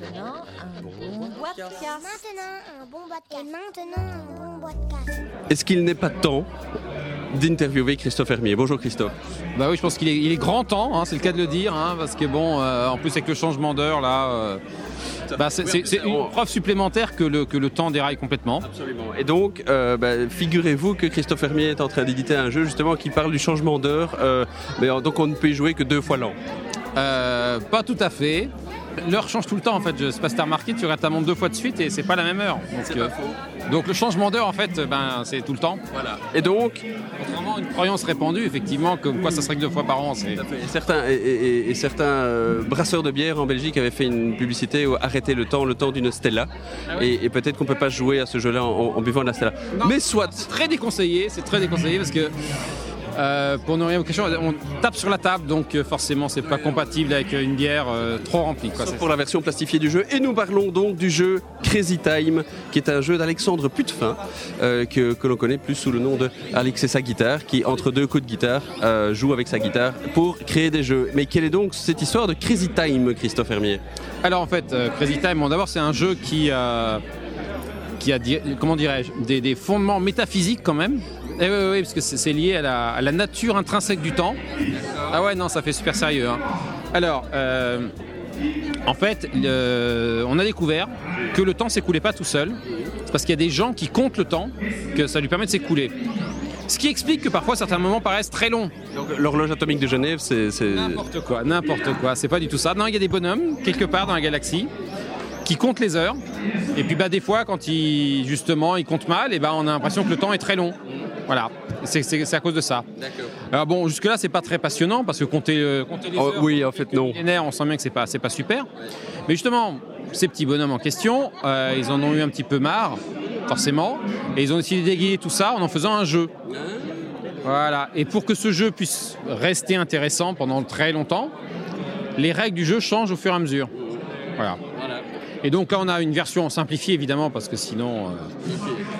maintenant, un bon bois de casse. Maintenant, un bon bois de casse. Maintenant, un bon bois de casse. Est-ce qu'il n'est pas temps d'interviewer Christophe Hermier? Bonjour Christophe. Bah oui, je pense qu'il est, il est grand temps, hein, c'est le cas de le dire, hein, parce que bon, euh, en plus avec le changement d'heure là, euh, bah, c'est, une preuve supplémentaire que le, que le temps déraille complètement. Absolument. Et donc, euh, bah, figurez-vous que Christophe Hermier est en train d'éditer un jeu justement qui parle du changement d'heure. mais donc on ne peut y jouer que deux fois l'an. Euh, pas tout à fait. L'heure change tout le temps en fait. Je sais pas si t'as remarqué, tu regardes ta montre deux fois de suite et c'est pas la même heure. Donc, euh, donc le changement d'heure en fait, ben c'est tout le temps. Voilà. Et donc, Contrairement à une croyance répandue, effectivement, comme quoi ça serait que deux fois par an. C'est... et certains, et, et- et certains euh, brasseurs de bière en Belgique avaient fait une publicité où arrêter le temps, le temps d'une Stella. et, et peut-être qu'on peut pas jouer à ce jeu-là en, en buvant de la Stella. Non. Mais soit. C'est très déconseillé, c'est très déconseillé parce que euh, pour ne rien vous cacher, on tape sur la table, donc euh, forcément c'est pas compatible avec une bière euh, trop remplie. Quoi. Sauf C'est- pour la version plastifiée du jeu. Et nous parlons donc du jeu Crazy Time, qui est un jeu d'Alexandre Putefin, euh, que, que l'on connaît plus sous le nom de Alex et sa guitare, qui entre deux coups de guitare euh, joue avec sa guitare pour créer des jeux. Mais quelle est donc cette histoire de Crazy Time, Christophe Hermier? Alors en fait, euh, Crazy Time, bon, d'abord c'est un jeu qui, euh, qui a, comment dirais-je, des, des fondements métaphysiques quand même. Et oui, oui, oui, parce que c'est lié à la, à la nature intrinsèque du temps. Ah ouais, non, ça fait super sérieux. hein. Alors, euh, en fait, le- on a découvert que le temps s'écoulait pas tout seul. C'est parce qu'il y a des gens qui comptent le temps que ça lui permet de s'écouler. Ce qui explique que parfois certains moments paraissent très longs. L'horloge atomique de Genève, c'est- N'importe quoi, n'importe quoi. C'est pas du tout ça. Non, il y a des bonhommes quelque part dans la galaxie qui comptent les heures. Et puis bah des fois, quand ils justement ils comptent mal, et ben on a l'impression que le temps est très long. Voilà. C'est, à cause de ça. Alors bon, jusque là c'est pas très passionnant parce que compter, euh, compter les Oh, heures. oui, en fait, non. on sent bien que c'est pas, pas super. Mais justement, ces petits bonhommes en question, euh, ils en ont eu un petit peu marre, forcément, et ils ont décidé d'égayer tout ça en en faisant un jeu. Voilà. Et pour que ce jeu puisse rester intéressant pendant très longtemps, les règles du jeu changent au fur et à mesure. Voilà. Et donc là, on a une version simplifiée évidemment parce que sinon. euh,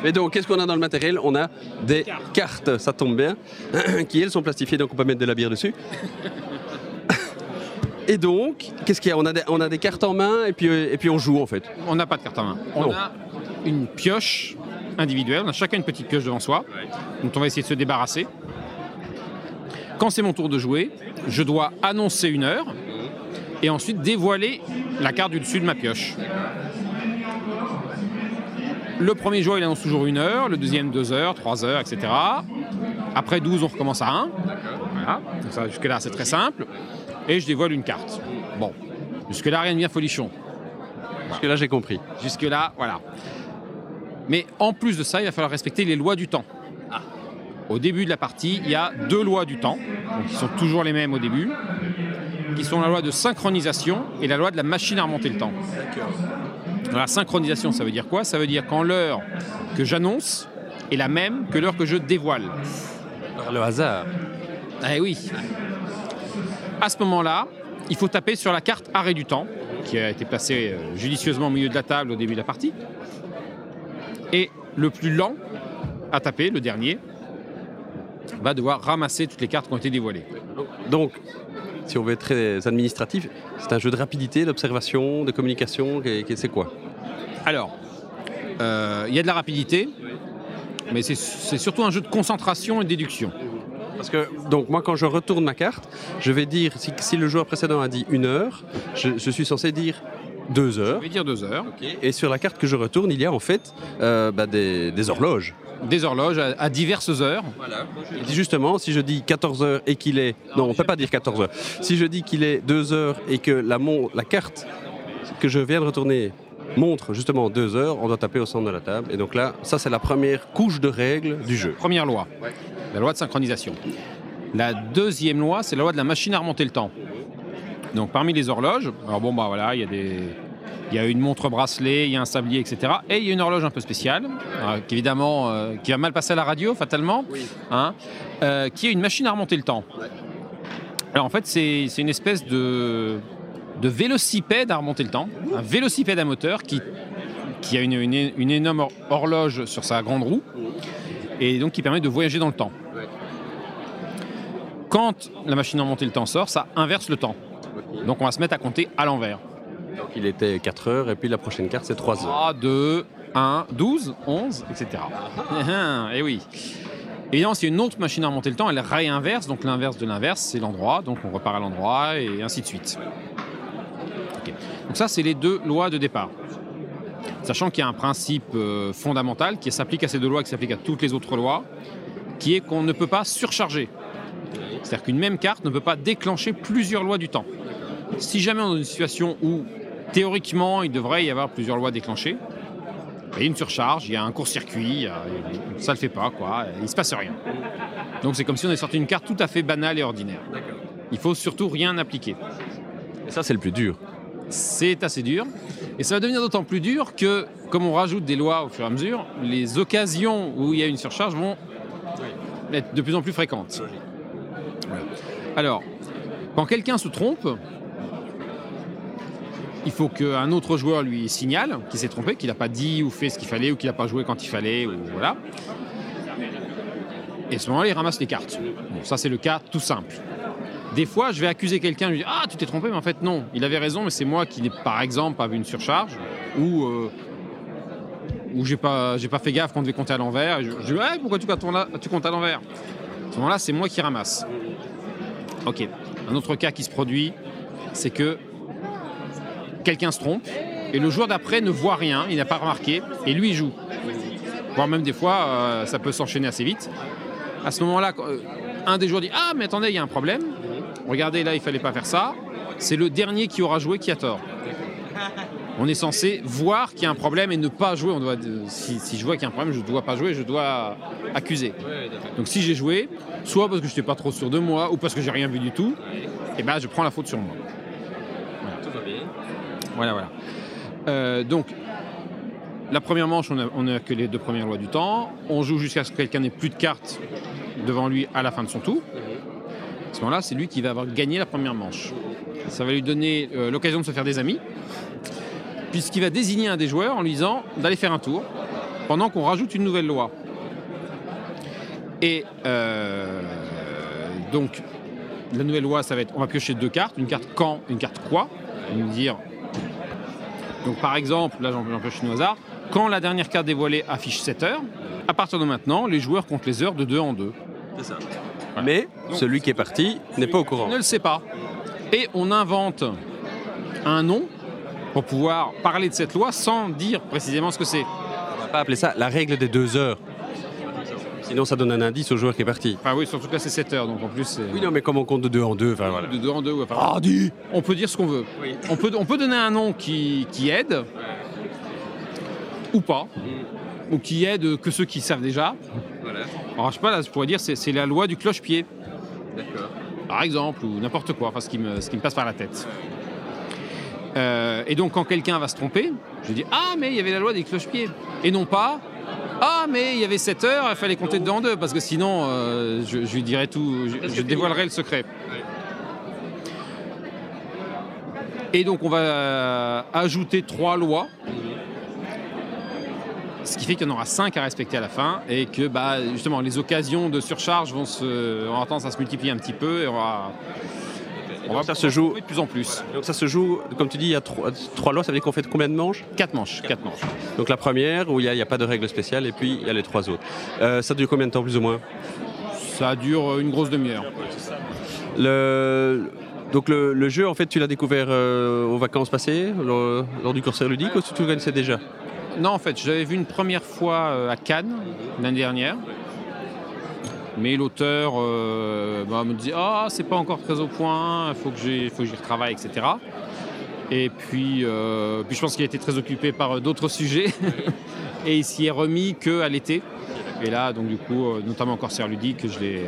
Mais donc, qu'est-ce qu'on a dans le matériel? On a des cartes, ça tombe bien, qui elles sont plastifiées, donc on peut mettre de la bière dessus. Et donc, qu'est-ce qu'il y a? On a, des, on a des cartes en main et puis, euh, et puis on joue en fait. On n'a pas de carte en main. On Non. a une pioche individuelle. On a chacun une petite pioche devant soi, dont on va essayer de se débarrasser. Quand c'est mon tour de jouer, je dois annoncer une heure et ensuite dévoiler la carte du dessus de ma pioche. Le premier joueur, il annonce toujours une heure, le deuxième deux heures, trois heures, etc. Après 12, on recommence à 1. Voilà. Donc ça, jusque-là, c'est très simple. Et je dévoile une carte. Bon. Jusque-là, rien de bien folichon. Parce que là, j'ai compris. Jusque-là, voilà. Mais en plus de ça, il va falloir respecter les lois du temps. Au début de la partie, il y a deux lois du temps, qui sont toujours les mêmes au début, qui sont la loi de synchronisation et la loi de la machine à remonter le temps. Alors, la synchronisation, ça veut dire quoi? Ça veut dire quand l'heure que j'annonce est la même que l'heure que je dévoile. Par le hasard. Eh oui. À ce moment-là, il faut taper sur la carte arrêt du temps, qui a été placée euh, judicieusement au milieu de la table au début de la partie. Et le plus lent à taper, le dernier, va devoir ramasser toutes les cartes qui ont été dévoilées. Donc, si on veut être très administratif, c'est un jeu de rapidité, d'observation, de communication, c'est quoi? Alors, euh, il y a de la rapidité, mais c'est- surtout un jeu de concentration et de déduction. Parce que, donc, moi, quand je retourne ma carte, je vais dire, si, si le joueur précédent a dit une heure, je, je suis censé dire deux heures. Je vais dire deux heures. Et sur la carte que je retourne, il y a en fait euh, bah, des, des horloges. Des horloges à, à diverses heures. Il dit justement, si je dis 14 heures et qu'il est... Non, on ne peut pas dire 14 heures. Si je dis qu'il est 2 heures et que la, mon- la carte que je viens de retourner montre justement 2 heures, on doit taper au centre de la table. Et donc là, ça c'est la première couche de règles du jeu. Première loi, la loi de synchronisation. La deuxième loi, c'est la loi de la machine à remonter le temps. Donc parmi les horloges, alors bon bah voilà, il y a des, il y a une montre bracelet, il y a un sablier, etc. Et il y a une horloge un peu spéciale, euh, qui évidemment, euh, qui va mal passer à la radio fatalement, hein, euh, qui est une machine à remonter le temps. Alors en fait, c'est une espèce de, de vélocipède à remonter le temps, un vélocipède à moteur qui, qui a une, une- une énorme hor- horloge sur sa grande roue et donc qui permet de voyager dans le temps. Quand la machine à remonter le temps sort, ça inverse le temps. Donc on va se mettre à compter à l'envers. Donc il était 4 heures et puis la prochaine carte c'est 3 heures. 3, 2, 1, 12, 11, etc. et oui. Évidemment, s'il y a une autre machine à remonter le temps, elle réinverse. Donc l'inverse de l'inverse, c'est l'endroit. Donc on repart à l'endroit et ainsi de suite. Donc ça, c'est les deux lois de départ. Sachant qu'il y a un principe euh, fondamental qui s'applique à ces deux lois, qui s'applique à toutes les autres lois, qui est qu'on ne peut pas surcharger. C'est-à-dire qu'une même carte ne peut pas déclencher plusieurs lois du temps. Si jamais on est dans une situation où théoriquement il devrait y avoir plusieurs lois déclenchées, il y a une surcharge, il y a un court-circuit, a- ça le fait pas, quoi, il se passe rien. Donc c'est comme si on avait sorti une carte tout à fait banale et ordinaire. Il faut surtout rien appliquer. Et ça c'est le plus dur. C'est assez dur. Et ça va devenir d'autant plus dur que, comme on rajoute des lois au fur et à mesure, les occasions où il y a une surcharge vont être de plus en plus fréquentes. Voilà. Alors, quand quelqu'un se trompe, il faut qu'un autre joueur lui signale qu'il s'est trompé, qu'il n'a pas dit ou fait ce qu'il fallait, ou qu'il n'a pas joué quand il fallait, ou voilà. Et à ce moment-là, il ramasse les cartes. Bon, ça, c'est le cas tout simple. Des fois, je vais accuser quelqu'un, je lui dis Ah, tu t'es trompé, mais en fait, non. Il avait raison, mais c'est moi qui n'ai, par exemple, pas vu une surcharge, ou. euh, ou j'ai pas, pas fait gaffe qu'on devait compter à l'envers. Je, je dis Ouais, pourquoi tu tu comptes à l'envers? À ce moment-là, c'est moi qui ramasse. Ok. Un autre cas qui se produit, c'est que quelqu'un se trompe et le joueur d'après ne voit rien, il n'a pas remarqué, et lui il joue. Voire même des fois, euh, ça peut s'enchaîner assez vite. À ce moment-là, euh, un des joueurs dit Ah, mais attendez, il y a un problème. Regardez, là, il fallait pas faire ça. C'est le dernier qui aura joué qui a tort. On est censé voir qu'il y a un problème et ne pas jouer. Euh, si, je vois qu'il y a un problème, je ne dois pas jouer, je dois accuser. Donc si j'ai joué, soit parce que je n'étais pas trop sûr de moi, ou parce que j'ai rien vu du tout, et ben je prends la faute sur moi. Voilà, voilà. Euh, donc, la première manche, on a, on a que les deux premières lois du temps. On joue jusqu'à ce que quelqu'un n'ait plus de cartes devant lui à la fin de son tour. À ce moment-là, c'est lui qui va avoir gagné la première manche. Ça va lui donner euh, l'occasion de se faire des amis, puisqu'il va désigner un des joueurs en lui disant d'aller faire un tour, pendant qu'on rajoute une nouvelle loi. Et euh, donc, la nouvelle loi, ça va être, on va piocher deux cartes, une carte quand, une carte quoi. Va dire, donc par exemple, là une au hasard, quand la dernière carte dévoilée affiche 7 heures, à partir de maintenant, les joueurs comptent les heures de deux en deux. C'est ça. Mais celui qui est parti n'est pas au courant. ne le sait pas. Et on invente un nom pour pouvoir parler de cette loi sans dire précisément ce que c'est. On va pas appeler ça la règle des deux heures. Sinon ça donne un indice au joueur qui est parti. Enfin oui, surtout que là c'est 7 heures, donc en plus c'est Oui non mais comme on compte de deux en deux, enfin voilà. de deux en deux. ouais, enfin, Ah on peut dire ce qu'on veut. On, peut, on peut donner un nom qui, qui aide, ou pas, ou qui aide que ceux qui savent déjà. Voilà. Alors je sais pas, là je pourrais dire c'est c'est la loi du cloche-pied, D'accord. par exemple, ou n'importe quoi, enfin ce qui, me, ce qui me passe par la tête. Euh, et donc quand quelqu'un va se tromper, je dis Ah mais il y avait la loi des cloche-pieds. Et non pas Ah mais il y avait 7 heures, il fallait compter de deux en deux, parce que sinon euh, je, je lui dirai tout, je, je dévoilerai le secret. Et donc on va euh, ajouter trois lois. Ce qui fait qu'il y en aura cinq à respecter à la fin et que bah, justement les occasions de surcharge vont se, auront tendance à se multiplier un petit peu et on va, on va ça se joue- de plus en plus. Donc ça se joue, comme tu dis, il y a trois, trois lois, ça veut dire qu'on fait combien de manches? Quatre manches, quatre manches. Donc la première où il n'y a, il y a pas de règle spéciale et puis il y a les trois autres. Euh, ça dure combien de temps plus ou moins? Ça dure une grosse demi-heure. le, Donc le, le jeu en fait tu l'as découvert euh, aux vacances passées lors, lors du corsaire ludique ou tu le connaissais déjà? Non, en fait, je l'avais vu une première fois euh, à Cannes l'année dernière. Mais l'auteur euh, bah, me dit Ah, c'est pas encore très au point, il faut que j'y retravaille, etc. Et puis, euh, puis je pense qu'il a été très occupé par euh, d'autres sujets. Et il s'y est remis qu'à l'été. Et là, donc du coup, notamment en corsaire ludique, je l'ai,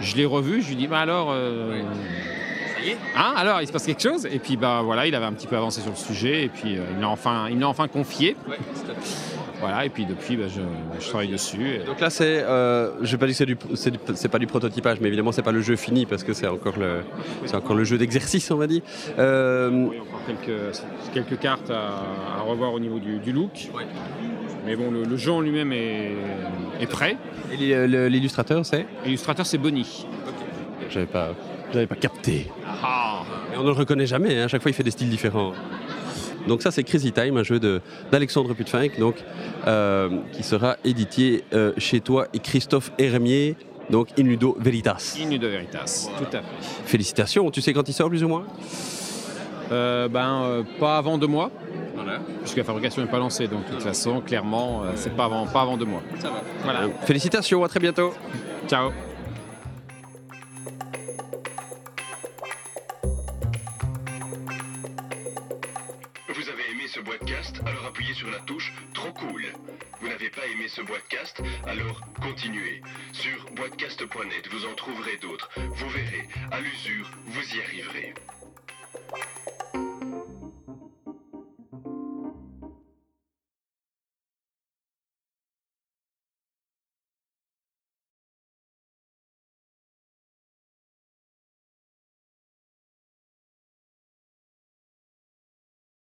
je l'ai revu. Je lui dis Bah alors. euh, Hein, alors, il se passe quelque chose Et puis, bah voilà, il avait un petit peu avancé sur le sujet, et puis il l'a enfin, il l'a enfin confié. Voilà, et puis depuis, bah, je, je travaille dessus. et- Donc là c'est, euh, je vais pas dire que c'est du, c'est pas du prototypage, mais évidemment c'est pas le jeu fini parce que c'est encore le, c'est encore le jeu d'exercice on va dire. Euh, Oui, encore quelques, quelques cartes à, à revoir au niveau du, du look. Mais bon, le, le jeu en lui-même est, est prêt. et l'illustrateur c'est? L'illustrateur, c'est Bonnie. J'avais pas, j'avais pas capté. Ah. Et on ne le reconnaît jamais, hein, à chaque fois il fait des styles différents. Donc ça c'est Crazy Time, un jeu d'Alexandre Putfinck, donc euh, qui sera édité euh, chez toi et Christophe Hermier, donc Inudo Veritas. Inu de Veritas, tout à fait. Félicitations, tu sais quand il sort plus ou moins? Euh, ben, pas avant deux mois, puisque la fabrication n'est pas lancée. Donc, de toute façon, clairement, c'est pas avant, pas avant deux mois. Voilà. Euh, Félicitations, à très bientôt. Ciao. Pas aimé ce podcast Alors continuez. Sur boitcast.net, vous en trouverez d'autres. Vous verrez, à l'usure, vous y arriverez.